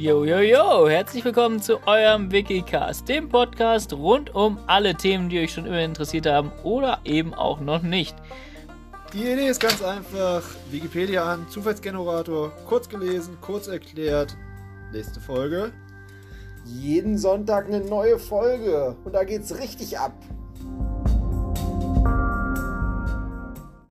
Yo, yo, yo, herzlich willkommen zu eurem Wikicast, dem Podcast rund um alle Themen, die euch schon immer interessiert haben oder eben auch noch nicht. Die Idee ist ganz einfach. Wikipedia an, Zufallsgenerator, kurz gelesen, kurz erklärt. Nächste Folge. Jeden Sonntag eine neue Folge und da geht's richtig ab.